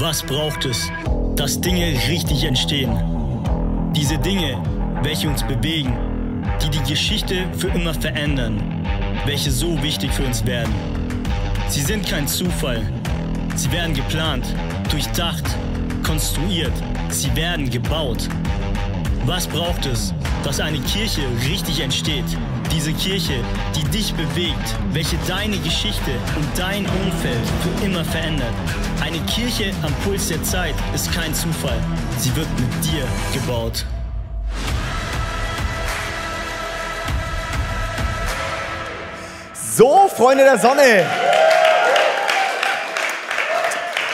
Was braucht es, dass Dinge richtig entstehen? Diese Dinge, welche uns bewegen, die die Geschichte für immer verändern, welche so wichtig für uns werden. Sie sind kein Zufall. Sie werden geplant, durchdacht, konstruiert. Sie werden gebaut. Was braucht es, dass eine Kirche richtig entsteht? Diese Kirche, die dich bewegt, welche deine Geschichte und dein Umfeld für immer verändert. Eine Kirche am Puls der Zeit ist kein Zufall. Sie wird mit dir gebaut. So, Freunde der Sonne.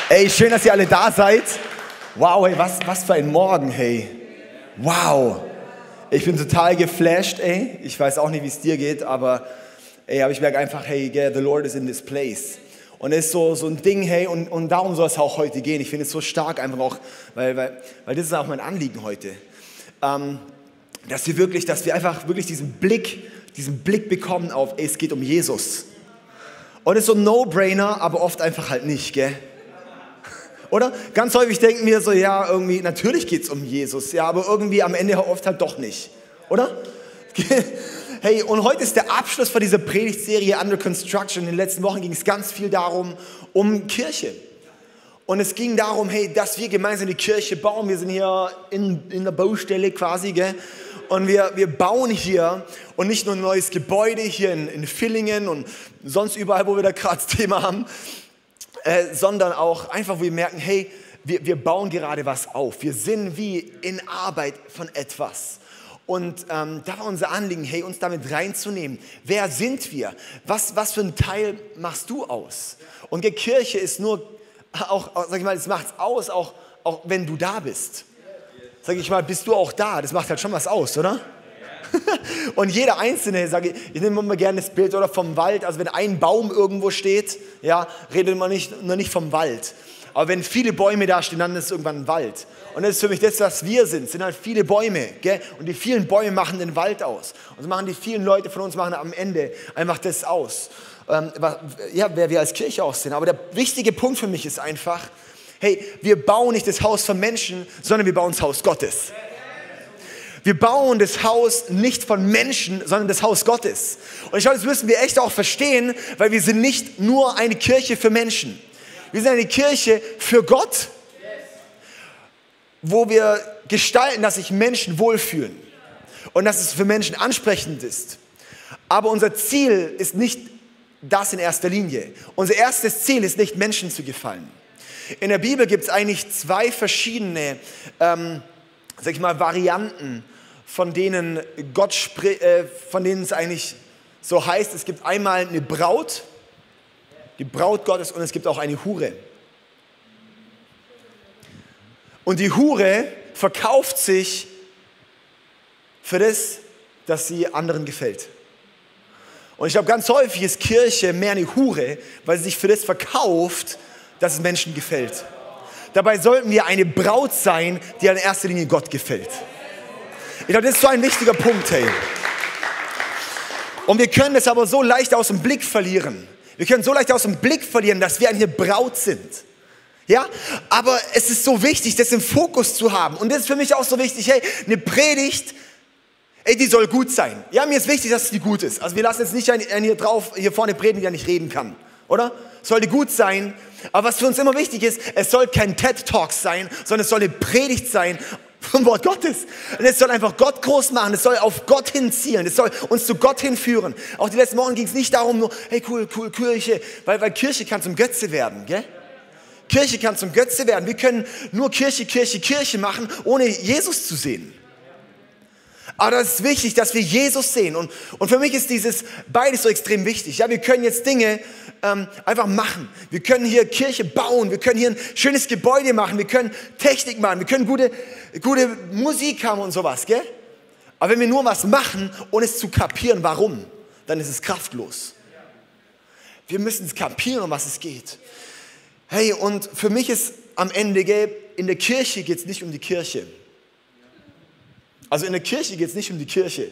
Ey, schön, dass ihr alle da seid. Wow, hey, was, was für ein Morgen, hey. Wow. Ich bin total geflasht, ey. Ich weiß auch nicht, wie es dir geht, aber ey, aber ich merke einfach, hey, yeah, the Lord is in this place. Und es ist so, so ein Ding, hey, und, und darum soll es auch heute gehen. Ich finde es so stark einfach auch, weil, weil, weil das ist auch mein Anliegen heute. Ähm, dass wir wirklich, dass wir einfach wirklich diesen Blick, diesen Blick bekommen auf, ey, es geht um Jesus. Und es ist so ein No-Brainer, aber oft einfach halt nicht, gell? Oder? Ganz häufig denken wir so, ja, irgendwie, natürlich geht es um Jesus, ja, aber irgendwie am Ende oft halt doch nicht. Oder? Hey, und heute ist der Abschluss von dieser Predigtserie Under Construction. In den letzten Wochen ging es ganz viel darum, um Kirche. Und es ging darum, hey, dass wir gemeinsam die Kirche bauen. Wir sind hier in, in der Baustelle quasi, gell? Und wir, wir bauen hier und nicht nur ein neues Gebäude hier in, in Villingen und sonst überall, wo wir da gerade das Thema haben, äh, sondern auch einfach, wo wir merken, hey, wir, wir bauen gerade was auf. Wir sind wie in Arbeit von etwas. Und ähm, da war unser Anliegen, hey, uns damit reinzunehmen. Wer sind wir? Was, was für ein Teil machst du aus? Und die Kirche ist nur, auch, sag ich mal, es macht aus, auch, auch wenn du da bist. Sag ich mal, bist du auch da? Das macht halt schon was aus, oder? Und jeder Einzelne, sage ich, ich nehme immer gerne das Bild oder vom Wald. Also wenn ein Baum irgendwo steht, ja, redet man nicht, nur nicht vom Wald. Aber wenn viele Bäume da stehen, dann ist es irgendwann ein Wald. Und das ist für mich das, was wir sind, sind halt viele Bäume. Gell? Und die vielen Bäume machen den Wald aus. Und so machen die vielen Leute von uns machen am Ende einfach das aus. Ähm, ja, wer wir als Kirche aussehen. Aber der wichtige Punkt für mich ist einfach, hey, wir bauen nicht das Haus von Menschen, sondern wir bauen das Haus Gottes. Wir bauen das Haus nicht von Menschen, sondern das Haus Gottes. Und ich glaube, das müssen wir echt auch verstehen, weil wir sind nicht nur eine Kirche für Menschen. Wir sind eine Kirche für Gott, wo wir gestalten, dass sich Menschen wohlfühlen und dass es für Menschen ansprechend ist. Aber unser Ziel ist nicht das in erster Linie. Unser erstes Ziel ist nicht, Menschen zu gefallen. In der Bibel gibt es eigentlich zwei verschiedene, ähm, sag ich mal, Varianten von denen Gott äh, von denen es eigentlich so heißt, es gibt einmal eine Braut, die Braut Gottes und es gibt auch eine Hure. Und die Hure verkauft sich für das, dass sie anderen gefällt. Und ich glaube, ganz häufig ist Kirche mehr eine Hure, weil sie sich für das verkauft, dass es Menschen gefällt. Dabei sollten wir eine Braut sein, die in erster Linie Gott gefällt. Ich glaube, das ist so ein wichtiger Punkt, hey. Und wir können es aber so leicht aus dem Blick verlieren. Wir können so leicht aus dem Blick verlieren, dass wir eine Braut sind. Ja, aber es ist so wichtig, das im Fokus zu haben. Und das ist für mich auch so wichtig, hey, eine Predigt, ey, die soll gut sein. Ja, mir ist wichtig, dass die gut ist. Also wir lassen jetzt nicht einen hier drauf, hier vorne predigen, der nicht reden kann. Oder? Sollte gut sein. Aber was für uns immer wichtig ist, es soll kein TED-Talk sein, sondern es soll eine Predigt sein vom Wort Gottes. Und es soll einfach Gott groß machen, es soll auf Gott hinziehen, es soll uns zu Gott hinführen. Auch die letzten Wochen ging es nicht darum, nur, hey cool, cool, Kirche, weil, weil Kirche kann zum Götze werden, gell? Kirche kann zum Götze werden. Wir können nur Kirche, Kirche, Kirche machen, ohne Jesus zu sehen. Aber das ist wichtig, dass wir Jesus sehen. Und, und für mich ist dieses beides so extrem wichtig. Ja, wir können jetzt Dinge ähm, einfach machen. Wir können hier Kirche bauen. Wir können hier ein schönes Gebäude machen. Wir können Technik machen. Wir können gute, gute Musik haben und sowas, gell? Aber wenn wir nur was machen, ohne es zu kapieren, warum, dann ist es kraftlos. Wir müssen es kapieren, um was es geht. Hey, und für mich ist am Ende, gell, in der Kirche geht es nicht um die Kirche. Also in der Kirche geht es nicht um die Kirche,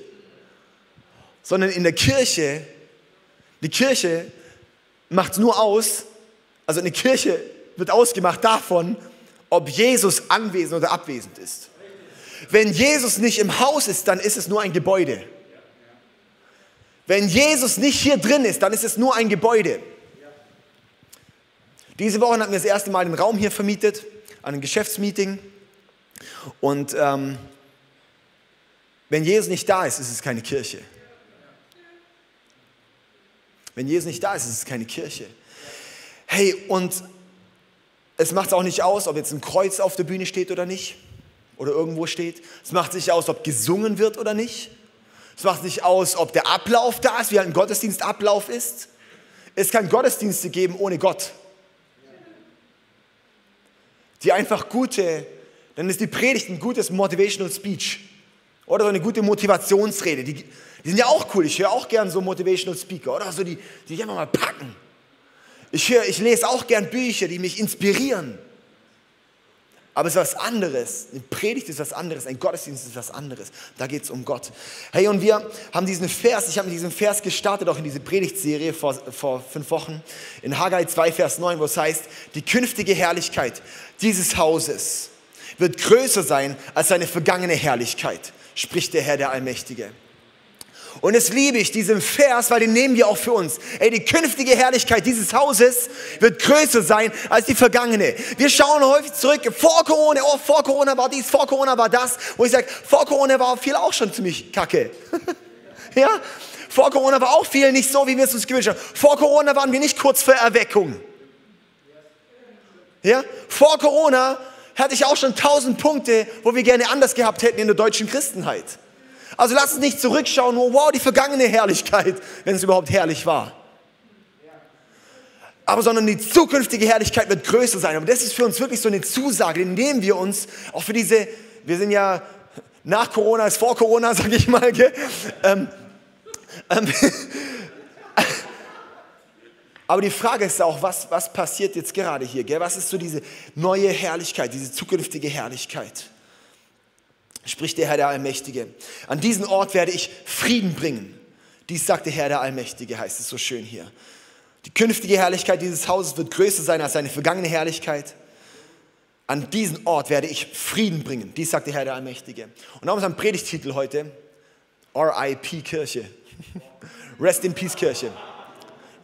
sondern in der Kirche, die Kirche macht nur aus, also eine Kirche wird ausgemacht davon, ob Jesus anwesend oder abwesend ist. Wenn Jesus nicht im Haus ist, dann ist es nur ein Gebäude. Wenn Jesus nicht hier drin ist, dann ist es nur ein Gebäude. Diese Woche hatten wir das erste Mal den Raum hier vermietet, an einem Geschäftsmeeting. Und ähm, wenn Jesus nicht da ist, ist es keine Kirche. Wenn Jesus nicht da ist, ist es keine Kirche. Hey, und es macht es auch nicht aus, ob jetzt ein Kreuz auf der Bühne steht oder nicht. Oder irgendwo steht. Es macht nicht aus, ob gesungen wird oder nicht. Es macht nicht aus, ob der Ablauf da ist, wie halt ein Gottesdienstablauf ist. Es kann Gottesdienste geben ohne Gott. Die einfach gute, dann ist die Predigt ein gutes Motivational Speech. Oder so eine gute Motivationsrede. Die, die sind ja auch cool. Ich höre auch gern so Motivational Speaker. Oder so die, die einfach mal packen. Ich, höre, ich lese auch gern Bücher, die mich inspirieren. Aber es ist was anderes. Eine Predigt ist was anderes. Ein Gottesdienst ist was anderes. Da geht es um Gott. Hey, und wir haben diesen Vers, ich habe mit diesem Vers gestartet, auch in diese Predigtserie vor, vor fünf Wochen, in Haggai 2, Vers 9, wo es heißt, die künftige Herrlichkeit dieses Hauses wird größer sein als seine vergangene Herrlichkeit, spricht der Herr der Allmächtige. Und das liebe ich, diesen Vers, weil den nehmen wir auch für uns. Ey, die künftige Herrlichkeit dieses Hauses wird größer sein als die vergangene. Wir schauen häufig zurück, vor Corona, oh, vor Corona war dies, vor Corona war das, wo ich sage, vor Corona war viel auch schon ziemlich kacke. ja? Vor Corona war auch viel nicht so, wie wir es uns gewünscht haben. Vor Corona waren wir nicht kurz vor Erweckung. Ja? Vor Corona hatte ich auch schon tausend Punkte, wo wir gerne anders gehabt hätten in der deutschen Christenheit. Also lass uns nicht zurückschauen, oh wow, die vergangene Herrlichkeit, wenn es überhaupt herrlich war. Aber sondern die zukünftige Herrlichkeit wird größer sein. Aber das ist für uns wirklich so eine Zusage, nehmen wir uns auch für diese, wir sind ja nach Corona als vor Corona, sage ich mal. Gell? Ähm, ähm, aber die Frage ist auch, was, was passiert jetzt gerade hier? Gell? Was ist so diese neue Herrlichkeit, diese zukünftige Herrlichkeit? spricht der Herr der Allmächtige. An diesen Ort werde ich Frieden bringen. Dies sagt der Herr der Allmächtige, heißt es so schön hier. Die künftige Herrlichkeit dieses Hauses wird größer sein als seine vergangene Herrlichkeit. An diesen Ort werde ich Frieden bringen. Dies sagt der Herr der Allmächtige. Und ist ein Predigtitel heute RIP Kirche. Rest in Peace Kirche.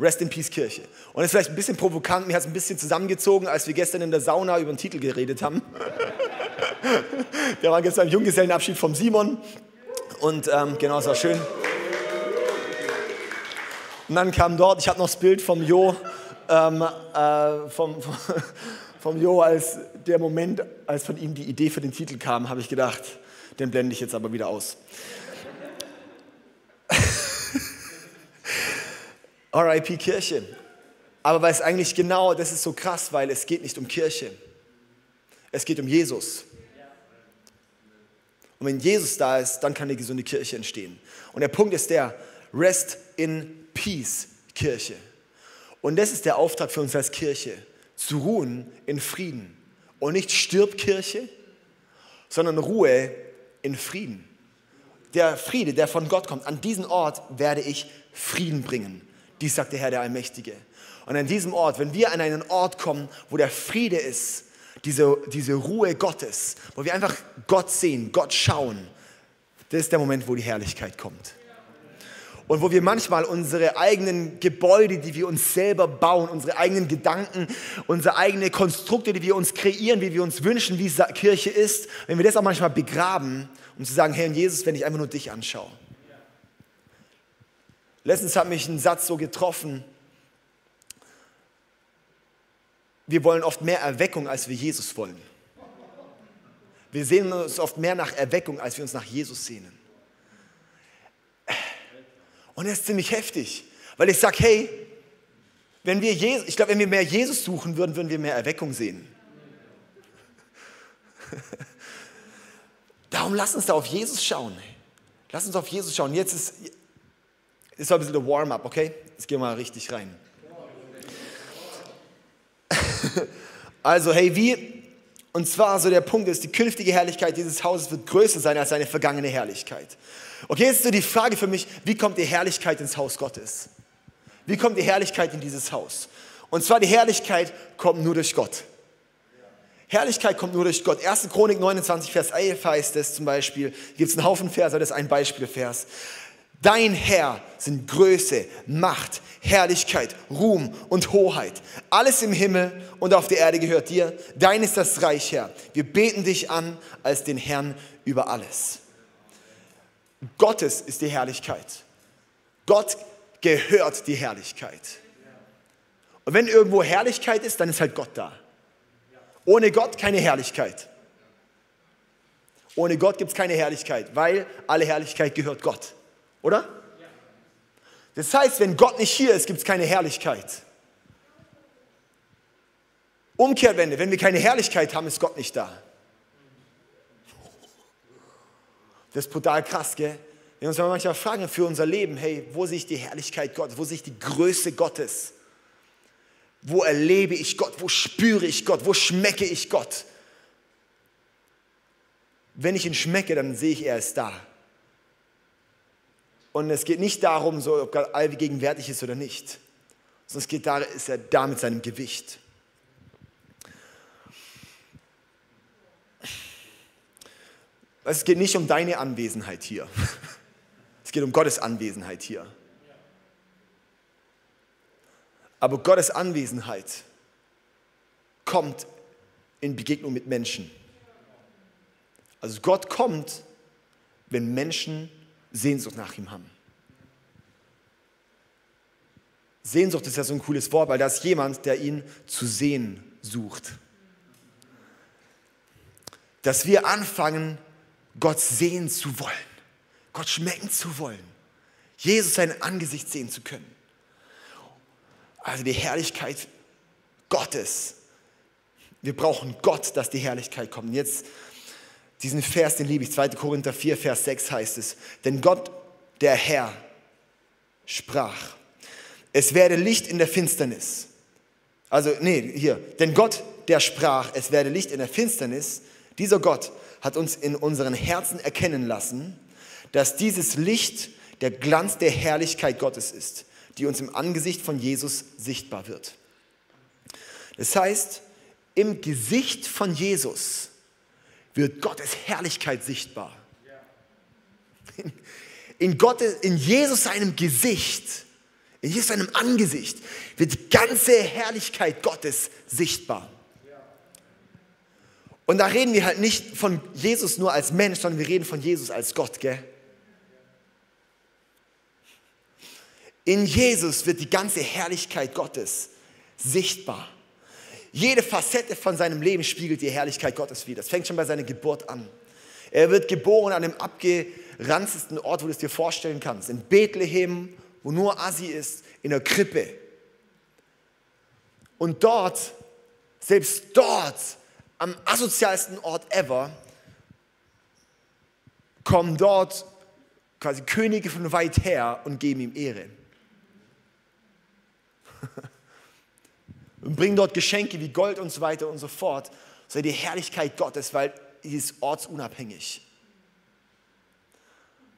Rest in Peace Kirche. Und das ist vielleicht ein bisschen provokant, mir hat es ein bisschen zusammengezogen, als wir gestern in der Sauna über den Titel geredet haben. Wir waren gestern im Junggesellenabschied vom Simon und ähm, genau, es war schön. Und dann kam dort, ich habe noch das Bild vom Jo, ähm, äh, vom, vom Jo, als der Moment, als von ihm die Idee für den Titel kam, habe ich gedacht, den blende ich jetzt aber wieder aus. RIP Kirche. Aber weil es eigentlich genau, das ist so krass, weil es geht nicht um Kirche. Es geht um Jesus. Und wenn Jesus da ist, dann kann eine gesunde Kirche entstehen. Und der Punkt ist der, Rest in Peace Kirche. Und das ist der Auftrag für uns als Kirche, zu ruhen in Frieden. Und nicht stirb Kirche, sondern Ruhe in Frieden. Der Friede, der von Gott kommt, an diesen Ort werde ich Frieden bringen. Dies sagt der Herr der Allmächtige. Und an diesem Ort, wenn wir an einen Ort kommen, wo der Friede ist, diese, diese Ruhe Gottes, wo wir einfach Gott sehen, Gott schauen, das ist der Moment, wo die Herrlichkeit kommt. Und wo wir manchmal unsere eigenen Gebäude, die wir uns selber bauen, unsere eigenen Gedanken, unsere eigenen Konstrukte, die wir uns kreieren, wie wir uns wünschen, wie Kirche ist, wenn wir das auch manchmal begraben, um zu sagen, Herr Jesus, wenn ich einfach nur dich anschaue. Letztens hat mich ein Satz so getroffen, wir wollen oft mehr Erweckung, als wir Jesus wollen. Wir sehen uns oft mehr nach Erweckung, als wir uns nach Jesus sehnen. Und das ist ziemlich heftig, weil ich sage, hey, wenn wir Jesus, ich glaube, wenn wir mehr Jesus suchen würden, würden wir mehr Erweckung sehen. Darum lass uns da auf Jesus schauen. Lass uns auf Jesus schauen. Jetzt ist, ist ein bisschen der Warm-up, okay? Jetzt gehen wir mal richtig rein. Also, hey, wie? Und zwar so der Punkt ist, die künftige Herrlichkeit dieses Hauses wird größer sein als seine vergangene Herrlichkeit. Okay, jetzt ist so die Frage für mich, wie kommt die Herrlichkeit ins Haus Gottes? Wie kommt die Herrlichkeit in dieses Haus? Und zwar die Herrlichkeit kommt nur durch Gott. Herrlichkeit kommt nur durch Gott. 1. Chronik 29, Vers 11 heißt es zum Beispiel, gibt es einen Haufen Verse, das ist ein Beispielvers. Dein Herr sind Größe, Macht, Herrlichkeit, Ruhm und Hoheit. Alles im Himmel und auf der Erde gehört dir. Dein ist das Reich, Herr. Wir beten dich an als den Herrn über alles. Gottes ist die Herrlichkeit. Gott gehört die Herrlichkeit. Und wenn irgendwo Herrlichkeit ist, dann ist halt Gott da. Ohne Gott keine Herrlichkeit. Ohne Gott gibt es keine Herrlichkeit, weil alle Herrlichkeit gehört Gott. Oder? Das heißt, wenn Gott nicht hier ist, gibt es keine Herrlichkeit. Umkehrwende, wenn wir keine Herrlichkeit haben, ist Gott nicht da. Das ist brutal krass, gell? Wir uns manchmal fragen für unser Leben, hey, wo sehe ich die Herrlichkeit Gottes, wo sehe ich die Größe Gottes? Wo erlebe ich Gott? Wo spüre ich Gott? Wo schmecke ich Gott? Wenn ich ihn schmecke, dann sehe ich, er ist da. Und es geht nicht darum, so, ob Gott allgegenwärtig ist oder nicht, sondern es geht darum, ist er da mit seinem Gewicht. Es geht nicht um deine Anwesenheit hier. Es geht um Gottes Anwesenheit hier. Aber Gottes Anwesenheit kommt in Begegnung mit Menschen. Also Gott kommt, wenn Menschen Sehnsucht nach ihm haben. Sehnsucht ist ja so ein cooles Wort, weil da ist jemand, der ihn zu sehen sucht. Dass wir anfangen, Gott sehen zu wollen, Gott schmecken zu wollen, Jesus sein Angesicht sehen zu können. Also die Herrlichkeit Gottes. Wir brauchen Gott, dass die Herrlichkeit kommt. Und jetzt diesen Vers, den liebe ich, 2. Korinther 4, Vers 6 heißt es, denn Gott, der Herr, sprach, es werde Licht in der Finsternis. Also, nee, hier, denn Gott, der sprach, es werde Licht in der Finsternis, dieser Gott hat uns in unseren Herzen erkennen lassen, dass dieses Licht der Glanz der Herrlichkeit Gottes ist, die uns im Angesicht von Jesus sichtbar wird. Das heißt, im Gesicht von Jesus wird Gottes Herrlichkeit sichtbar. In, Gottes, in Jesus seinem Gesicht, in Jesus seinem Angesicht wird die ganze Herrlichkeit Gottes sichtbar. Und da reden wir halt nicht von Jesus nur als Mensch, sondern wir reden von Jesus als Gott, gell? In Jesus wird die ganze Herrlichkeit Gottes sichtbar. Jede Facette von seinem Leben spiegelt die Herrlichkeit Gottes wider. Das fängt schon bei seiner Geburt an. Er wird geboren an dem abgeranztesten Ort, wo du es dir vorstellen kannst. In Bethlehem, wo nur Asi ist, in der Krippe. Und dort, selbst dort, am asozialsten Ort ever, kommen dort quasi Könige von weit her und geben ihm Ehre. und bringen dort Geschenke wie Gold und so weiter und so fort. Sei die Herrlichkeit Gottes, weil sie ist ortsunabhängig.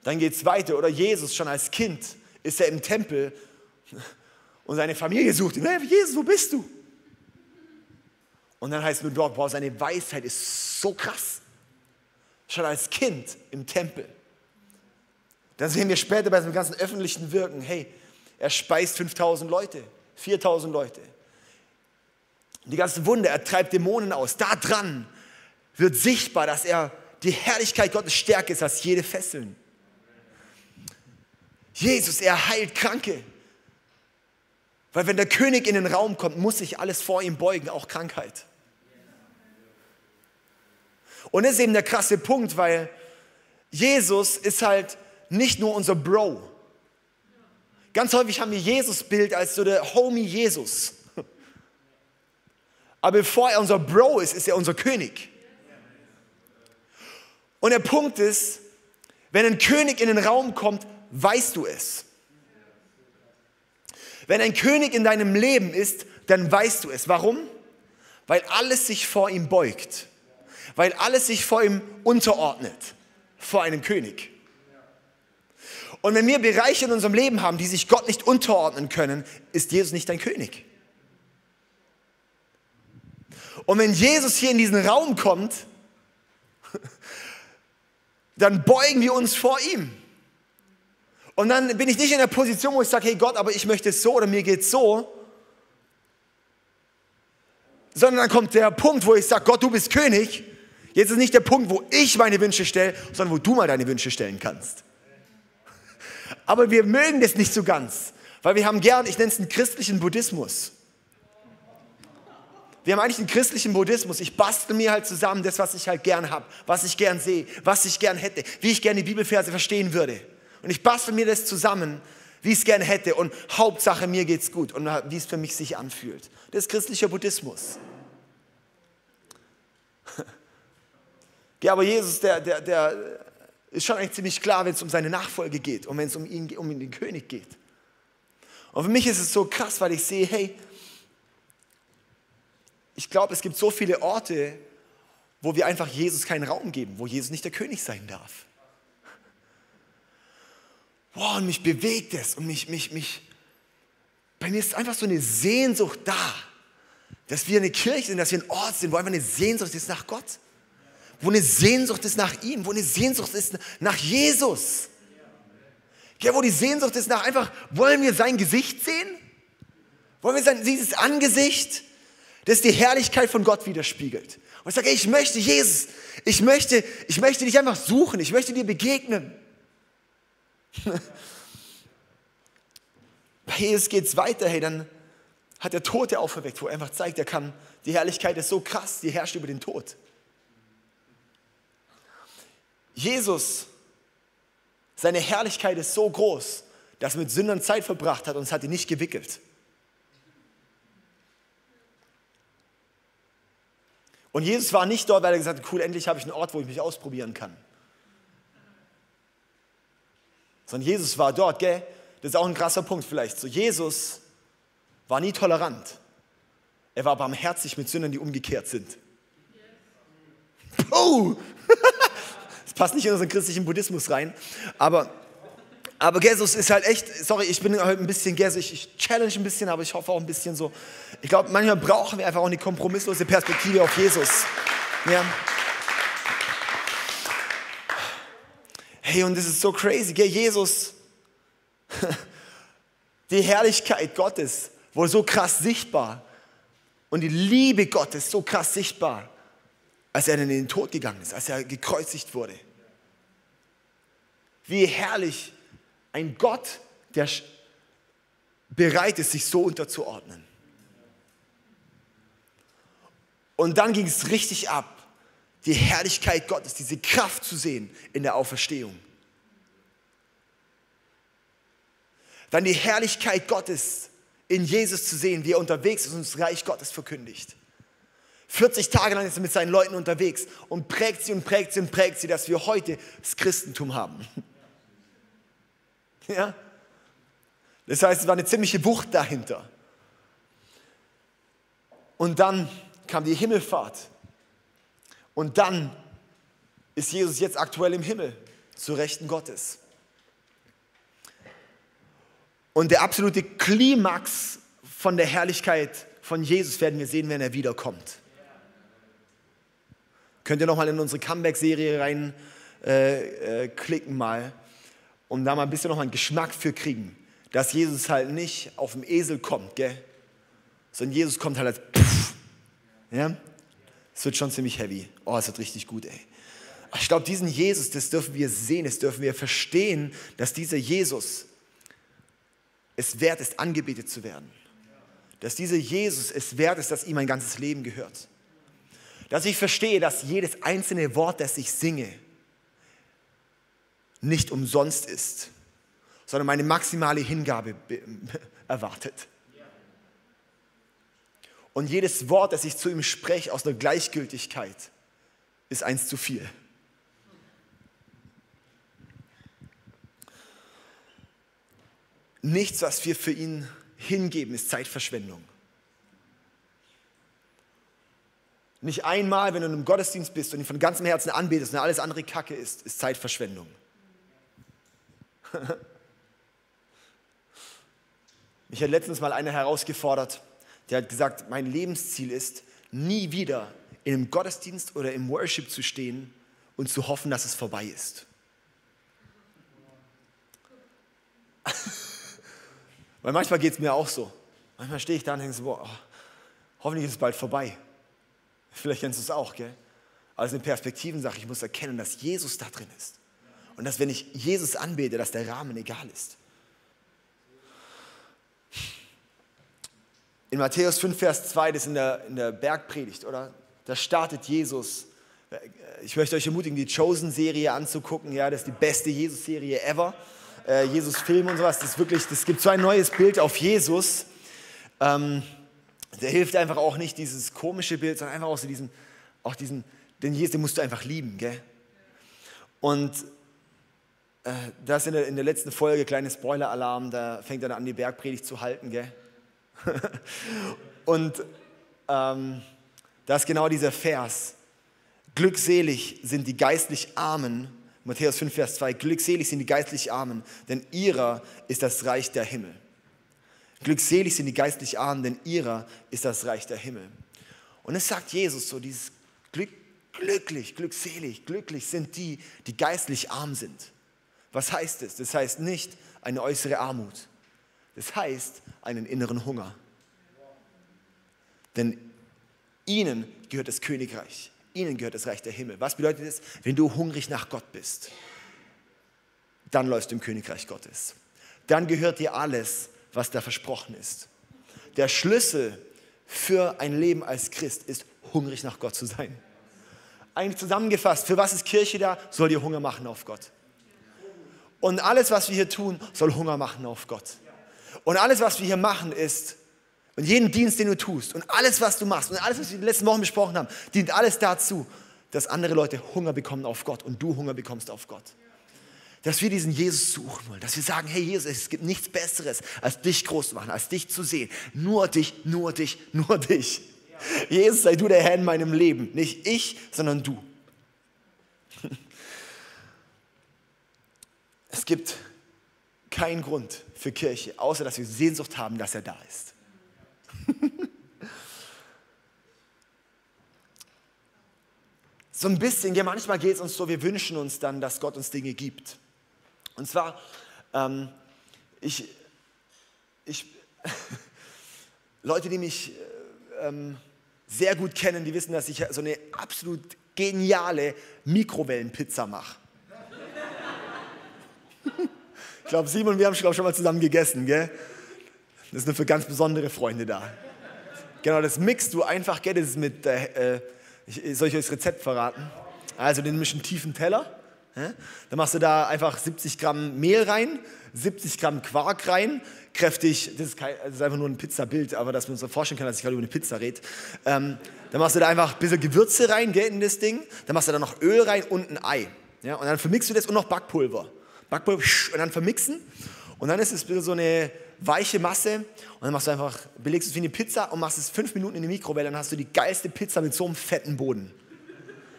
Dann geht es weiter. Oder Jesus schon als Kind ist er im Tempel und seine Familie sucht ihn. Hey, Jesus, wo bist du? Und dann heißt es nur dort, boah, seine Weisheit ist so krass. Schon als Kind im Tempel. Dann sehen wir später bei seinem ganzen öffentlichen Wirken, hey, er speist 5000 Leute, 4000 Leute. Die ganzen Wunder, er treibt Dämonen aus. Da dran wird sichtbar, dass er die Herrlichkeit Gottes stärker ist als jede Fesseln. Jesus, er heilt Kranke. Weil wenn der König in den Raum kommt, muss sich alles vor ihm beugen, auch Krankheit. Und das ist eben der krasse Punkt, weil Jesus ist halt nicht nur unser Bro. Ganz häufig haben wir Jesus-Bild als so der Homie Jesus. Aber bevor er unser Bro ist, ist er unser König. Und der Punkt ist, wenn ein König in den Raum kommt, weißt du es. Wenn ein König in deinem Leben ist, dann weißt du es. Warum? Weil alles sich vor ihm beugt weil alles sich vor ihm unterordnet, vor einem König. Und wenn wir Bereiche in unserem Leben haben, die sich Gott nicht unterordnen können, ist Jesus nicht dein König. Und wenn Jesus hier in diesen Raum kommt, dann beugen wir uns vor ihm. Und dann bin ich nicht in der Position, wo ich sage, hey Gott, aber ich möchte es so oder mir geht es so. Sondern dann kommt der Punkt, wo ich sage, Gott, du bist König. Jetzt ist nicht der Punkt, wo ich meine Wünsche stelle, sondern wo du mal deine Wünsche stellen kannst. Aber wir mögen das nicht so ganz, weil wir haben gern, ich nenne es einen christlichen Buddhismus. Wir haben eigentlich einen christlichen Buddhismus. Ich bastel mir halt zusammen das, was ich halt gern habe, was ich gern sehe, was ich gern hätte, wie ich gerne die Bibelverse verstehen würde. Und ich bastel mir das zusammen, wie ich es gerne hätte und Hauptsache mir geht's gut und wie es für mich sich anfühlt. Das ist christlicher Buddhismus. Ja, aber Jesus, der, der, der ist schon eigentlich ziemlich klar, wenn es um seine Nachfolge geht und wenn es um ihn, um den König geht. Und für mich ist es so krass, weil ich sehe, hey, ich glaube, es gibt so viele Orte, wo wir einfach Jesus keinen Raum geben, wo Jesus nicht der König sein darf. Boah, und mich bewegt es und mich, mich, mich, bei mir ist einfach so eine Sehnsucht da, dass wir eine Kirche sind, dass wir ein Ort sind, wo einfach eine Sehnsucht ist nach Gott, wo eine Sehnsucht ist nach ihm, wo eine Sehnsucht ist nach Jesus. Ja, wo die Sehnsucht ist nach einfach, wollen wir sein Gesicht sehen? Wollen wir sein, dieses Angesicht? Das die Herrlichkeit von Gott widerspiegelt. Und ich sage, ich möchte Jesus, ich möchte, ich möchte dich einfach suchen, ich möchte dir begegnen. Bei Jesus geht es weiter, hey, dann hat der Tote auferweckt, wo er einfach zeigt, er kann, die Herrlichkeit ist so krass, die herrscht über den Tod. Jesus, seine Herrlichkeit ist so groß, dass er mit Sündern Zeit verbracht hat und es hat ihn nicht gewickelt. Und Jesus war nicht dort, weil er gesagt hat, cool, endlich habe ich einen Ort, wo ich mich ausprobieren kann. Sondern Jesus war dort, gell? Das ist auch ein krasser Punkt vielleicht. So, Jesus war nie tolerant. Er war barmherzig mit Sündern, die umgekehrt sind. Oh! Das passt nicht in unseren christlichen Buddhismus rein. Aber aber Jesus ist halt echt, sorry, ich bin heute ein bisschen gässig, ich challenge ein bisschen, aber ich hoffe auch ein bisschen so. Ich glaube, manchmal brauchen wir einfach auch eine kompromisslose Perspektive auf Jesus. Ja. Hey, und das ist so crazy, gell? Jesus, die Herrlichkeit Gottes wurde so krass sichtbar und die Liebe Gottes so krass sichtbar, als er in den Tod gegangen ist, als er gekreuzigt wurde. Wie herrlich ein Gott, der bereit ist, sich so unterzuordnen. Und dann ging es richtig ab, die Herrlichkeit Gottes, diese Kraft zu sehen in der Auferstehung. Dann die Herrlichkeit Gottes in Jesus zu sehen, wie er unterwegs ist und das Reich Gottes verkündigt. 40 Tage lang ist er mit seinen Leuten unterwegs und prägt sie und prägt sie und prägt sie, dass wir heute das Christentum haben. Ja? Das heißt, es war eine ziemliche Wucht dahinter. Und dann kam die Himmelfahrt. Und dann ist Jesus jetzt aktuell im Himmel, zu Rechten Gottes. Und der absolute Klimax von der Herrlichkeit von Jesus werden wir sehen, wenn er wiederkommt. Könnt ihr nochmal in unsere Comeback-Serie reinklicken äh, äh, mal und da mal ein bisschen noch einen Geschmack für kriegen, dass Jesus halt nicht auf dem Esel kommt, gell? sondern Jesus kommt halt als Pff, ja? Es wird schon ziemlich heavy. Oh, es wird richtig gut, ey. Ich glaube, diesen Jesus, das dürfen wir sehen, das dürfen wir verstehen, dass dieser Jesus es wert ist, angebetet zu werden. Dass dieser Jesus es wert ist, dass ihm mein ganzes Leben gehört. Dass ich verstehe, dass jedes einzelne Wort, das ich singe, nicht umsonst ist, sondern meine maximale Hingabe erwartet. Und jedes Wort, das ich zu ihm spreche aus einer Gleichgültigkeit, ist eins zu viel. Nichts, was wir für ihn hingeben, ist Zeitverschwendung. Nicht einmal, wenn du in einem Gottesdienst bist und ihn von ganzem Herzen anbetest und alles andere Kacke ist, ist Zeitverschwendung. Mich hat letztens mal einer herausgefordert, der hat gesagt, mein Lebensziel ist, nie wieder in einem Gottesdienst oder im Worship zu stehen und zu hoffen, dass es vorbei ist. Weil manchmal geht es mir auch so. Manchmal stehe ich da und denke so, boah, hoffentlich ist es bald vorbei. Vielleicht kennst du es auch, gell? Also in Perspektiven-Sache, ich muss erkennen, dass Jesus da drin ist. Und dass wenn ich Jesus anbete, dass der Rahmen egal ist. In Matthäus 5, Vers 2, das ist in der, in der Bergpredigt, oder? Da startet Jesus. Ich möchte euch ermutigen, die Chosen-Serie anzugucken. Ja, das ist die beste Jesus-Serie ever. Äh, Jesus-Film und sowas. Das ist wirklich, das gibt so ein neues Bild auf Jesus. Ähm, der hilft einfach auch nicht dieses komische Bild, sondern einfach auch so diesen, auch diesen, den Jesus, den musst du einfach lieben, gell? Und äh, das in der, in der letzten Folge, kleiner Spoiler-Alarm, da fängt er an, die Bergpredigt zu halten, gell? Und ähm, das ist genau dieser Vers. Glückselig sind die geistlich Armen, Matthäus 5, Vers 2, glückselig sind die geistlich Armen, denn ihrer ist das Reich der Himmel. Glückselig sind die geistlich Armen, denn ihrer ist das Reich der Himmel. Und es sagt Jesus so, dieses Glück, glücklich, glückselig, glücklich sind die, die geistlich arm sind. Was heißt es? Das heißt nicht eine äußere Armut. Das heißt einen inneren Hunger. Denn ihnen gehört das Königreich. Ihnen gehört das Reich der Himmel. Was bedeutet es? Wenn du hungrig nach Gott bist, dann läufst du im Königreich Gottes. Dann gehört dir alles, was da versprochen ist. Der Schlüssel für ein Leben als Christ ist, hungrig nach Gott zu sein. Eigentlich zusammengefasst, für was ist Kirche da? Soll dir Hunger machen auf Gott. Und alles, was wir hier tun, soll Hunger machen auf Gott. Und alles, was wir hier machen, ist, und jeden Dienst, den du tust, und alles, was du machst, und alles, was wir in den letzten Wochen besprochen haben, dient alles dazu, dass andere Leute Hunger bekommen auf Gott und du Hunger bekommst auf Gott. Dass wir diesen Jesus suchen wollen, dass wir sagen, hey Jesus, es gibt nichts Besseres, als dich groß zu machen, als dich zu sehen. Nur dich, nur dich, nur dich. Jesus, sei du der Herr in meinem Leben. Nicht ich, sondern du. Es gibt keinen Grund für Kirche, außer dass wir Sehnsucht haben, dass er da ist. so ein bisschen, ja, manchmal geht es uns so, wir wünschen uns dann, dass Gott uns Dinge gibt. Und zwar, ähm, ich, ich Leute, die mich äh, ähm, sehr gut kennen, die wissen, dass ich so eine absolut geniale Mikrowellenpizza mache. ich glaube, Simon, wir haben glaub, schon mal zusammen gegessen, gell? Das ist nur für ganz besondere Freunde da. Genau, das mixt du einfach, gell? Das ist mit, äh, ich, soll ich euch das Rezept verraten? Also, den mischen tiefen Teller. Dann machst du da einfach 70 Gramm Mehl rein, 70 Gramm Quark rein, kräftig, das ist, kein, das ist einfach nur ein Pizzabild, aber dass man uns vorstellen kann, dass ich gerade über eine Pizza rede. Ähm, dann machst du da einfach ein bisschen Gewürze rein, gell, in das Ding. Dann machst du da noch Öl rein und ein Ei. Ja, und dann vermixst du das und noch Backpulver. Backpulver und dann vermixen. Und dann ist es so eine weiche Masse. Und dann machst du einfach, belegst es wie eine Pizza und machst es fünf Minuten in die Mikrowelle. Dann hast du die geilste Pizza mit so einem fetten Boden.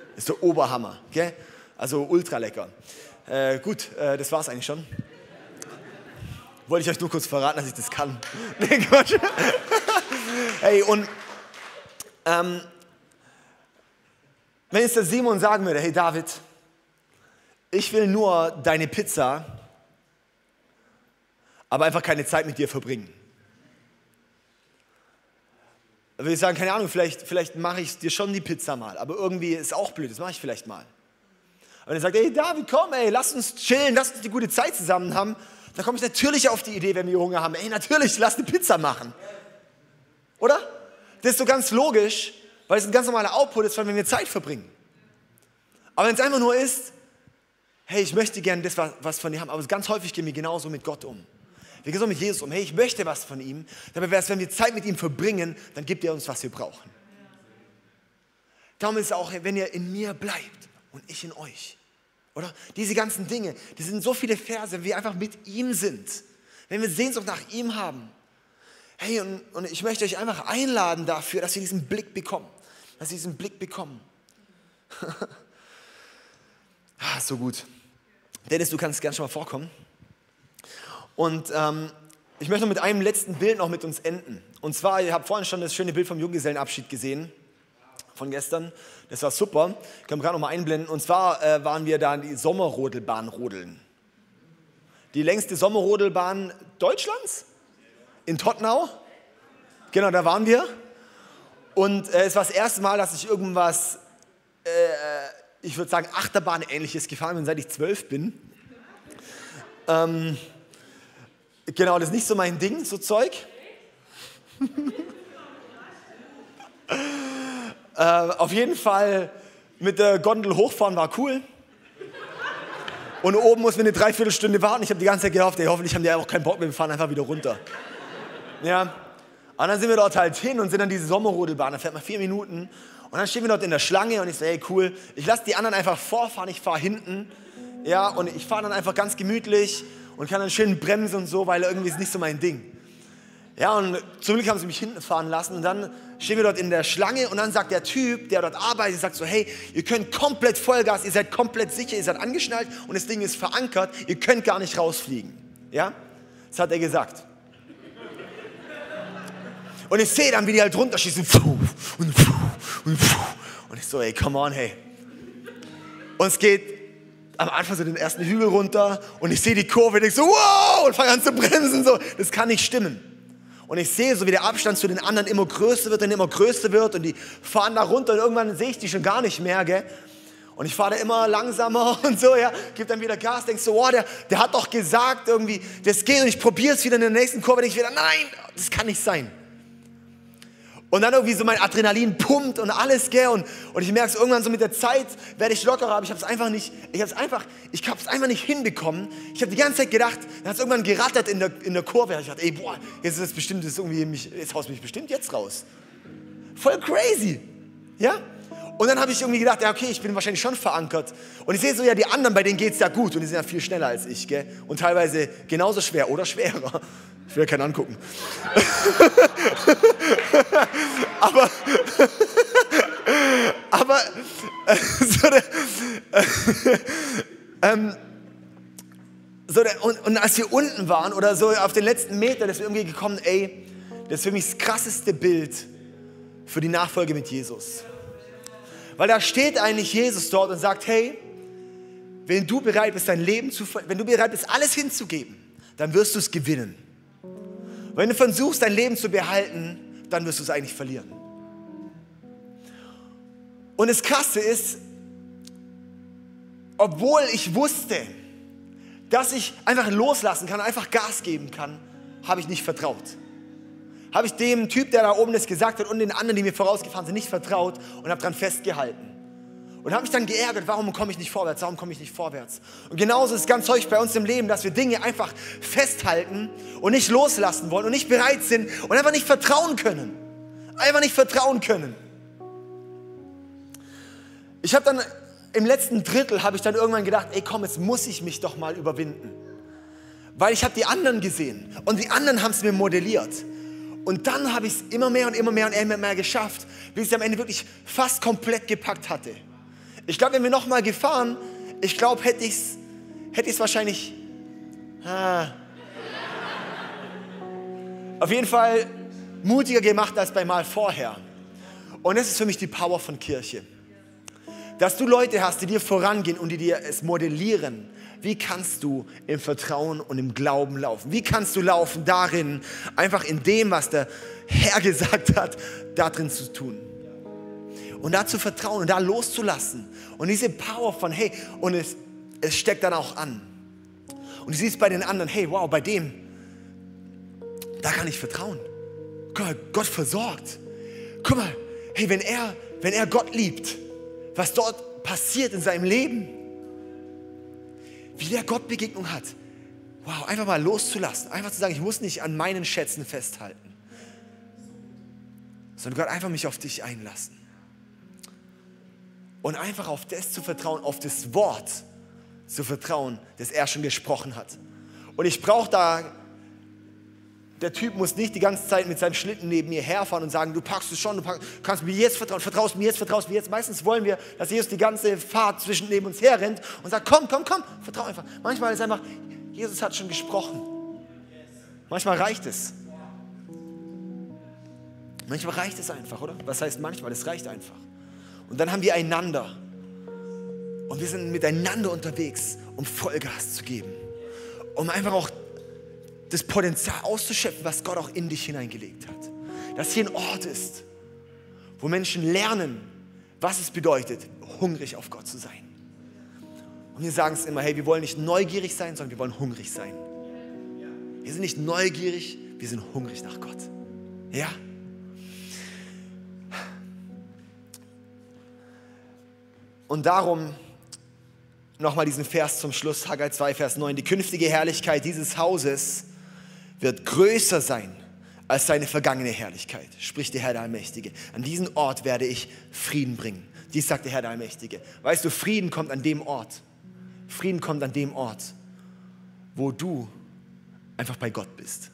Das ist der Oberhammer. Gell? Also ultra lecker. Äh, gut, äh, das war's eigentlich schon. Wollte ich euch nur kurz verraten, dass ich das kann. Nee, Quatsch. hey, und ähm, wenn jetzt der Simon sagen würde, hey David, ich will nur deine Pizza, aber einfach keine Zeit mit dir verbringen. Dann würde ich sagen, keine Ahnung, vielleicht, vielleicht mache ich dir schon die Pizza mal, aber irgendwie ist auch blöd, das mache ich vielleicht mal. Und er sagt, hey David, komm, ey, lass uns chillen, lass uns die gute Zeit zusammen haben. Dann komme ich natürlich auf die Idee, wenn wir Hunger haben, ey, natürlich, lass eine Pizza machen. Oder? Das ist so ganz logisch, weil es ein ganz normaler Output ist, wenn wir Zeit verbringen. Aber wenn es einfach nur ist, hey, ich möchte gerne das, was von dir haben, aber ganz häufig gehen wir genauso mit Gott um. Wir gehen so mit Jesus um, hey, ich möchte was von ihm. Dabei wäre es, wenn wir Zeit mit ihm verbringen, dann gibt er uns, was wir brauchen. Darum ist es auch, wenn ihr in mir bleibt, und ich in euch. Oder? Diese ganzen Dinge, die sind so viele Verse, wenn wir einfach mit ihm sind, wenn wir Sehnsucht nach ihm haben. Hey, und, und ich möchte euch einfach einladen dafür, dass wir diesen Blick bekommen. Dass wir diesen Blick bekommen. ah, so gut. Dennis, du kannst gerne schon mal vorkommen. Und ähm, ich möchte noch mit einem letzten Bild noch mit uns enden. Und zwar, ihr habt vorhin schon das schöne Bild vom Junggesellenabschied gesehen. von gestern. Das war super. Können wir gerade noch mal einblenden. Und zwar äh, waren wir da in die Sommerrodelbahn rodeln. Die längste Sommerrodelbahn Deutschlands? In Tottenau? Genau, da waren wir. Und äh, es war das erste Mal, dass ich irgendwas, äh, ich würde sagen, Achterbahn-ähnliches gefahren bin, seit ich zwölf bin. Ähm, genau, das ist nicht so mein Ding, so Zeug. äh, auf jeden Fall mit der Gondel hochfahren war cool. Und oben muss man eine Dreiviertelstunde warten. Ich habe die ganze Zeit gehofft, ey, hoffentlich haben die auch keinen Bock mehr, wir fahren einfach wieder runter. Ja. Und dann sind wir dort halt hin und sind dann diese Sommerrodelbahn, da fährt man vier Minuten. Und dann stehen wir dort in der Schlange und ich so, ey, cool, ich lasse die anderen einfach vorfahren, ich fahre hinten. Ja, und ich fahre dann einfach ganz gemütlich und kann dann schön bremsen und so, weil irgendwie ist nicht so mein Ding. Ja, und zum Glück haben sie mich hinten fahren lassen und dann stehen wir dort in der Schlange und dann sagt der Typ, der dort arbeitet, sagt so, hey, ihr könnt komplett Vollgas, ihr seid komplett sicher, ihr seid angeschnallt und das Ding ist verankert, ihr könnt gar nicht rausfliegen. Ja, das hat er gesagt. Und ich sehe dann, wie die halt runterschießen. Und ich so, ey, come on, hey. Und es geht am Anfang so den ersten Hügel runter und ich sehe die Kurve und ich so, wow, und fange an zu bremsen. So. Das kann nicht stimmen. Und ich sehe so, wie der Abstand zu den anderen immer größer wird und immer größer wird und die fahren da runter und irgendwann sehe ich die schon gar nicht mehr, gell? Und ich fahre da immer langsamer und so, ja, gib dann wieder Gas, denkst so, oh, der, der hat doch gesagt irgendwie, das geht und ich probiere es wieder in der nächsten Kurve, denke ich wieder, nein, das kann nicht sein. Und dann irgendwie so mein Adrenalin pumpt und alles, gell? Und, und ich merke es irgendwann so mit der Zeit werde ich lockerer, aber ich habe es einfach nicht, ich habe es einfach, ich habe es einfach nicht hinbekommen. Ich habe die ganze Zeit gedacht, dann hat es irgendwann gerattert in der, in der Kurve. Ich dachte, ey, boah, jetzt ist das bestimmt, das irgendwie, mich, jetzt haust mich bestimmt jetzt raus. Voll crazy, ja? Und dann habe ich irgendwie gedacht, ja, okay, ich bin wahrscheinlich schon verankert. Und ich sehe so, ja, die anderen, bei denen geht es ja gut und die sind ja viel schneller als ich, gell? Und teilweise genauso schwer oder schwerer. Ich will keinen angucken. aber, aber, äh, so der, äh, ähm, so der, und, und, als wir unten waren oder so auf den letzten Meter, ist wir irgendwie gekommen, ey, das ist für mich das krasseste Bild für die Nachfolge mit Jesus. Weil da steht eigentlich Jesus dort und sagt, hey, wenn du bereit bist, dein Leben zu, wenn du bereit bist, alles hinzugeben, dann wirst du es gewinnen. Wenn du versuchst, dein Leben zu behalten, dann wirst du es eigentlich verlieren. Und das Krasse ist, obwohl ich wusste, dass ich einfach loslassen kann, einfach Gas geben kann, habe ich nicht vertraut. Habe ich dem Typ, der da oben das gesagt hat und den anderen, die mir vorausgefahren sind, nicht vertraut und habe daran festgehalten. Und habe mich dann geärgert, warum komme ich nicht vorwärts, warum komme ich nicht vorwärts. Und genauso ist es ganz häufig bei uns im Leben, dass wir Dinge einfach festhalten und nicht loslassen wollen und nicht bereit sind und einfach nicht vertrauen können. Einfach nicht vertrauen können. Ich habe dann im letzten Drittel habe ich dann irgendwann gedacht, ey komm, jetzt muss ich mich doch mal überwinden. Weil ich habe die anderen gesehen und die anderen haben es mir modelliert. Und dann habe ich es immer mehr und immer mehr und immer mehr geschafft, bis ich am Ende wirklich fast komplett gepackt hatte. Ich glaube, wenn wir nochmal gefahren, ich glaube, hätte ich es hätte wahrscheinlich. Ah, auf jeden Fall mutiger gemacht als beim Mal vorher. Und das ist für mich die Power von Kirche. Dass du Leute hast, die dir vorangehen und die dir es modellieren. Wie kannst du im Vertrauen und im Glauben laufen? Wie kannst du laufen darin, einfach in dem, was der Herr gesagt hat, darin zu tun? und da zu vertrauen und da loszulassen. Und diese Power von, hey, und es, es steckt dann auch an. Und du siehst bei den anderen, hey, wow, bei dem, da kann ich vertrauen. Mal, Gott versorgt. Guck mal, hey, wenn er, wenn er Gott liebt, was dort passiert in seinem Leben, wie der Gott Begegnung hat. Wow, einfach mal loszulassen, einfach zu sagen, ich muss nicht an meinen Schätzen festhalten, sondern Gott einfach mich auf dich einlassen und einfach auf das zu vertrauen, auf das Wort zu vertrauen, das er schon gesprochen hat. Und ich brauche da, der Typ muss nicht die ganze Zeit mit seinem Schlitten neben mir herfahren und sagen, du packst es schon, du packst, kannst mir jetzt vertrauen, vertraust mir jetzt, vertraust mir jetzt. Meistens wollen wir, dass Jesus die ganze Fahrt zwischen neben uns herrennt und sagt, komm, komm, komm, vertrau einfach. Manchmal ist einfach, Jesus hat schon gesprochen. Manchmal reicht es. Manchmal reicht es einfach, oder? Was heißt manchmal? Es reicht einfach. Und dann haben wir einander. Und wir sind miteinander unterwegs, um Vollgas zu geben. Um einfach auch das Potenzial auszuschöpfen, was Gott auch in dich hineingelegt hat. Dass hier ein Ort ist, wo Menschen lernen, was es bedeutet, hungrig auf Gott zu sein. Und wir sagen es immer, hey, wir wollen nicht neugierig sein, sondern wir wollen hungrig sein. Wir sind nicht neugierig, wir sind hungrig nach Gott. Ja? Und darum nochmal diesen Vers zum Schluss, Haggai 2, Vers 9. Die künftige Herrlichkeit dieses Hauses wird größer sein als seine vergangene Herrlichkeit, spricht der Herr der Allmächtige. An diesen Ort werde ich Frieden bringen. Dies sagt der Herr der Allmächtige. Weißt du, Frieden kommt an dem Ort. Frieden kommt an dem Ort, wo du einfach bei Gott bist.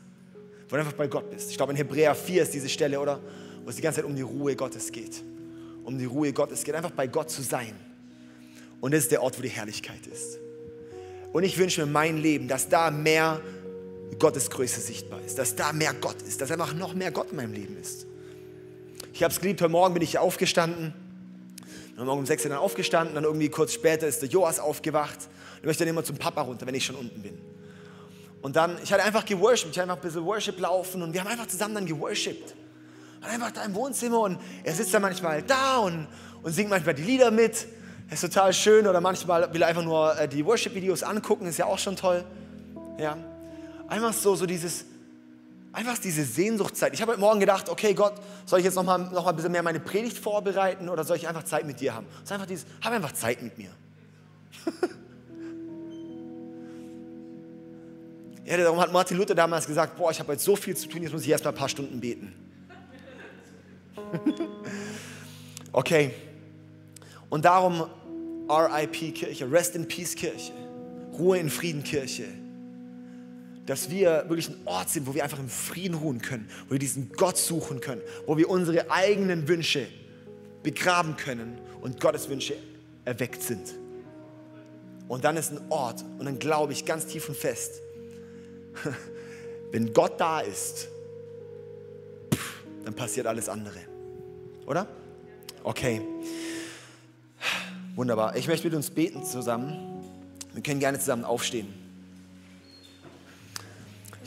Wo du einfach bei Gott bist. Ich glaube, in Hebräer 4 ist diese Stelle, oder? Wo es die ganze Zeit um die Ruhe Gottes geht. Um die Ruhe Gottes geht. Einfach bei Gott zu sein. Und das ist der Ort, wo die Herrlichkeit ist. Und ich wünsche mir mein Leben, dass da mehr Gottes Größe sichtbar ist, dass da mehr Gott ist, dass einfach noch mehr Gott in meinem Leben ist. Ich habe es geliebt, heute Morgen bin ich aufgestanden, heute Morgen um 6 Uhr dann aufgestanden, dann irgendwie kurz später ist der Joas aufgewacht und ich möchte dann immer zum Papa runter, wenn ich schon unten bin. Und dann, ich hatte einfach geworshipped, ich hatte einfach ein bisschen Worship laufen und wir haben einfach zusammen dann geworshipped. Einfach da im Wohnzimmer und er sitzt dann manchmal da und, und singt manchmal die Lieder mit. Das ist total schön oder manchmal will er einfach nur äh, die Worship-Videos angucken, ist ja auch schon toll. Ja. Einfach so, so dieses, einfach diese Sehnsuchtszeit. Ich habe heute Morgen gedacht, okay Gott, soll ich jetzt nochmal noch mal ein bisschen mehr meine Predigt vorbereiten oder soll ich einfach Zeit mit dir haben? Es ist einfach dieses, hab einfach Zeit mit mir. ja, darum hat Martin Luther damals gesagt, boah, ich habe heute so viel zu tun, jetzt muss ich erst mal ein paar Stunden beten. okay. Und darum RIP Kirche, Rest in Peace Kirche, Ruhe in Frieden Kirche dass wir wirklich ein Ort sind, wo wir einfach im Frieden ruhen können, wo wir diesen Gott suchen können, wo wir unsere eigenen Wünsche begraben können und Gottes Wünsche erweckt sind. Und dann ist ein Ort, und dann glaube ich ganz tief und fest, wenn Gott da ist, dann passiert alles andere. Oder? Okay. Wunderbar. Ich möchte mit uns beten zusammen. Wir können gerne zusammen aufstehen.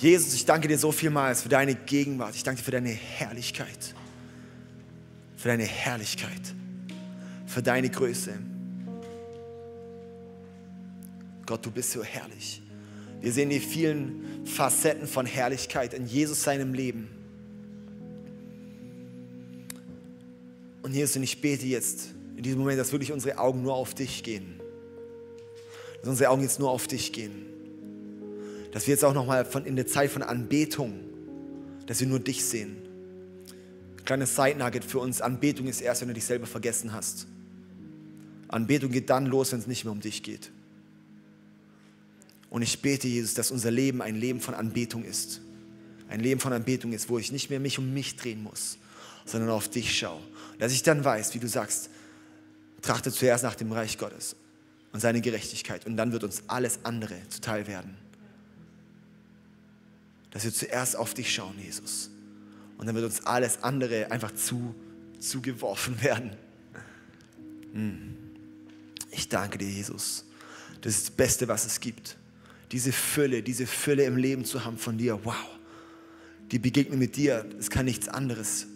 Jesus, ich danke dir so vielmals für deine Gegenwart. Ich danke dir für deine Herrlichkeit. Für deine Herrlichkeit. Für deine Größe. Gott, du bist so herrlich. Wir sehen die vielen Facetten von Herrlichkeit in Jesus seinem Leben. Und Jesus, und ich bete jetzt in diesem Moment, dass wirklich unsere Augen nur auf dich gehen. Dass unsere Augen jetzt nur auf dich gehen dass wir jetzt auch nochmal in der Zeit von Anbetung, dass wir nur dich sehen. Kleines Side-Nugget für uns, Anbetung ist erst, wenn du dich selber vergessen hast. Anbetung geht dann los, wenn es nicht mehr um dich geht. Und ich bete, Jesus, dass unser Leben ein Leben von Anbetung ist. Ein Leben von Anbetung ist, wo ich nicht mehr mich um mich drehen muss, sondern auf dich schaue. Dass ich dann weiß, wie du sagst, trachte zuerst nach dem Reich Gottes und seine Gerechtigkeit und dann wird uns alles andere zuteil werden dass wir zuerst auf dich schauen, Jesus. Und dann wird uns alles andere einfach zu, zugeworfen werden. Hm. Ich danke dir, Jesus. Das ist das Beste, was es gibt. Diese Fülle, diese Fülle im Leben zu haben von dir. Wow. Die Begegnung mit dir, das kann nichts anderes.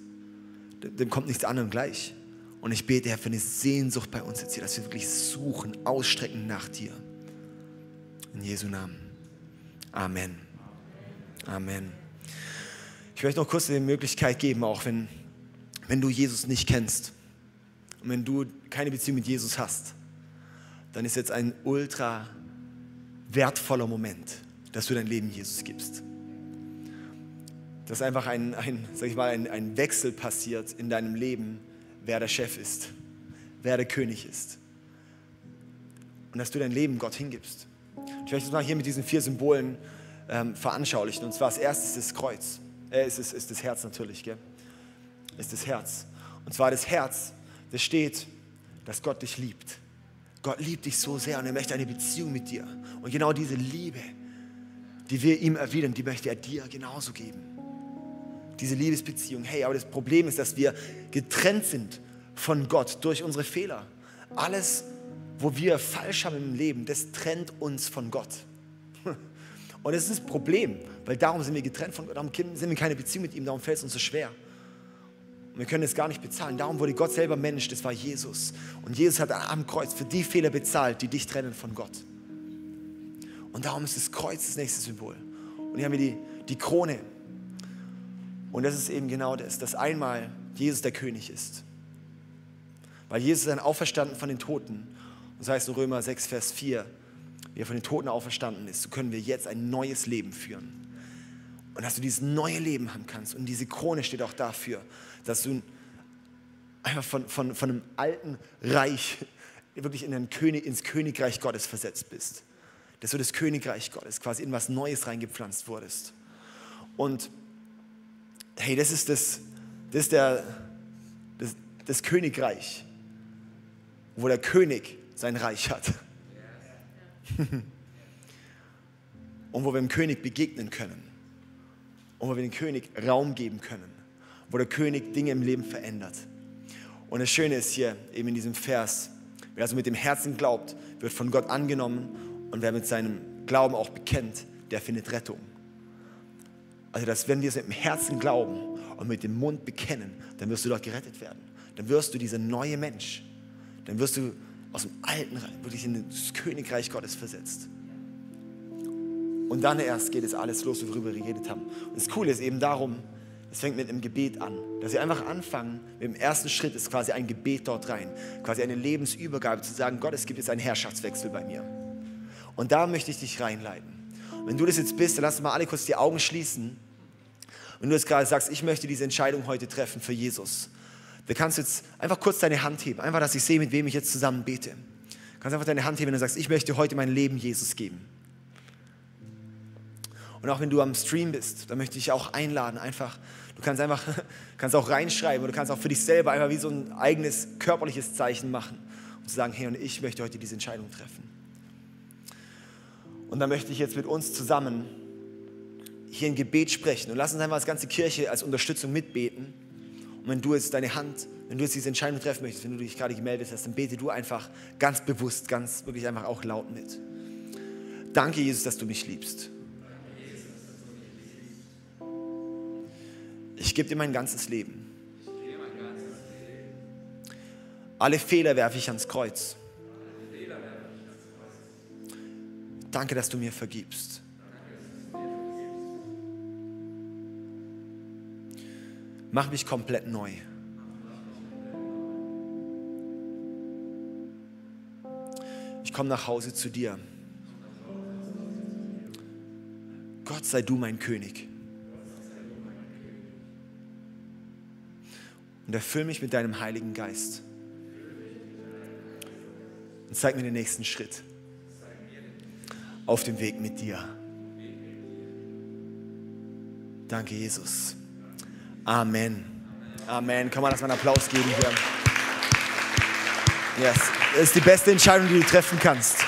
Dem kommt nichts anderem gleich. Und ich bete, Herr, für eine Sehnsucht bei uns jetzt hier, dass wir wirklich suchen, ausstrecken nach dir. In Jesu Namen. Amen. Amen. Ich möchte noch kurz die Möglichkeit geben, auch wenn, wenn du Jesus nicht kennst und wenn du keine Beziehung mit Jesus hast, dann ist jetzt ein ultra wertvoller Moment, dass du dein Leben Jesus gibst. Dass einfach ein, ein, sag ich mal, ein, ein Wechsel passiert in deinem Leben, wer der Chef ist, wer der König ist. Und dass du dein Leben Gott hingibst. Ich möchte es mal hier mit diesen vier Symbolen ähm, veranschaulichen. Und zwar als erstes das Kreuz. Äh, ist, ist, ist das Herz natürlich, gell? Ist das Herz. Und zwar das Herz, das steht, dass Gott dich liebt. Gott liebt dich so sehr und er möchte eine Beziehung mit dir. Und genau diese Liebe, die wir ihm erwidern, die möchte er dir genauso geben. Diese Liebesbeziehung. Hey, aber das Problem ist, dass wir getrennt sind von Gott durch unsere Fehler. Alles, wo wir falsch haben im Leben, das trennt uns von Gott. Und das ist das Problem, weil darum sind wir getrennt von Gott, darum sind wir keine Beziehung mit ihm, darum fällt es uns so schwer. Und wir können es gar nicht bezahlen. Darum wurde Gott selber Mensch, das war Jesus. Und Jesus hat am Kreuz für die Fehler bezahlt, die dich trennen von Gott. Und darum ist das Kreuz das nächste Symbol. Und hier haben wir die, die Krone. Und das ist eben genau das, dass einmal Jesus der König ist. Weil Jesus ist dann auferstanden von den Toten. Das heißt in Römer 6, Vers 4, wie er von den Toten auferstanden ist, so können wir jetzt ein neues Leben führen. Und dass du dieses neue Leben haben kannst. Und diese Krone steht auch dafür, dass du einfach von, von, von einem alten Reich wirklich in ein König, ins Königreich Gottes versetzt bist. Dass du das Königreich Gottes quasi in was Neues reingepflanzt wurdest. Und hey, das ist das, das ist der, das, das Königreich, wo der König sein Reich hat. Und wo wir dem König begegnen können. Und wo wir dem König Raum geben können. Wo der König Dinge im Leben verändert. Und das Schöne ist hier eben in diesem Vers, wer also mit dem Herzen glaubt, wird von Gott angenommen und wer mit seinem Glauben auch bekennt, der findet Rettung. Also, dass wenn wir es mit dem Herzen glauben und mit dem Mund bekennen, dann wirst du dort gerettet werden. Dann wirst du dieser neue Mensch. Dann wirst du aus dem alten Reich wirklich in das Königreich Gottes versetzt. Und dann erst geht es alles los, worüber wir geredet haben. Und das Coole ist eben darum, es fängt mit einem Gebet an. Dass wir einfach anfangen, mit dem ersten Schritt ist quasi ein Gebet dort rein. Quasi eine Lebensübergabe zu sagen, Gott, es gibt jetzt einen Herrschaftswechsel bei mir. Und da möchte ich dich reinleiten. Wenn du das jetzt bist, dann lass mal alle kurz die Augen schließen. Wenn du jetzt gerade sagst, ich möchte diese Entscheidung heute treffen für Jesus, Du kannst jetzt einfach kurz deine Hand heben, einfach, dass ich sehe, mit wem ich jetzt zusammen bete. Du kannst einfach deine Hand heben, du sagst, ich möchte heute mein Leben Jesus geben. Und auch wenn du am Stream bist, dann möchte ich auch einladen, einfach, du kannst einfach, kannst auch reinschreiben oder du kannst auch für dich selber einfach wie so ein eigenes körperliches Zeichen machen und zu sagen, hey, und ich möchte heute diese Entscheidung treffen. Und dann möchte ich jetzt mit uns zusammen hier ein Gebet sprechen und lass uns einfach als ganze Kirche als Unterstützung mitbeten. Und wenn du jetzt deine Hand, wenn du jetzt diese Entscheidung treffen möchtest, wenn du dich gerade gemeldet hast, dann bete du einfach ganz bewusst, ganz wirklich einfach auch laut mit. Danke, Jesus, dass du mich liebst. Ich gebe dir mein ganzes Leben. Alle Fehler werfe ich ans Kreuz. Danke, dass du mir vergibst. Mach mich komplett neu. Ich komme nach Hause zu dir. Gott sei du mein König. Und erfüll mich mit deinem Heiligen Geist. Und zeig mir den nächsten Schritt auf dem Weg mit dir. Danke, Jesus. Amen. Amen. Kann man das mal einen Applaus geben hier? Yes. Das ist die beste Entscheidung, die du treffen kannst.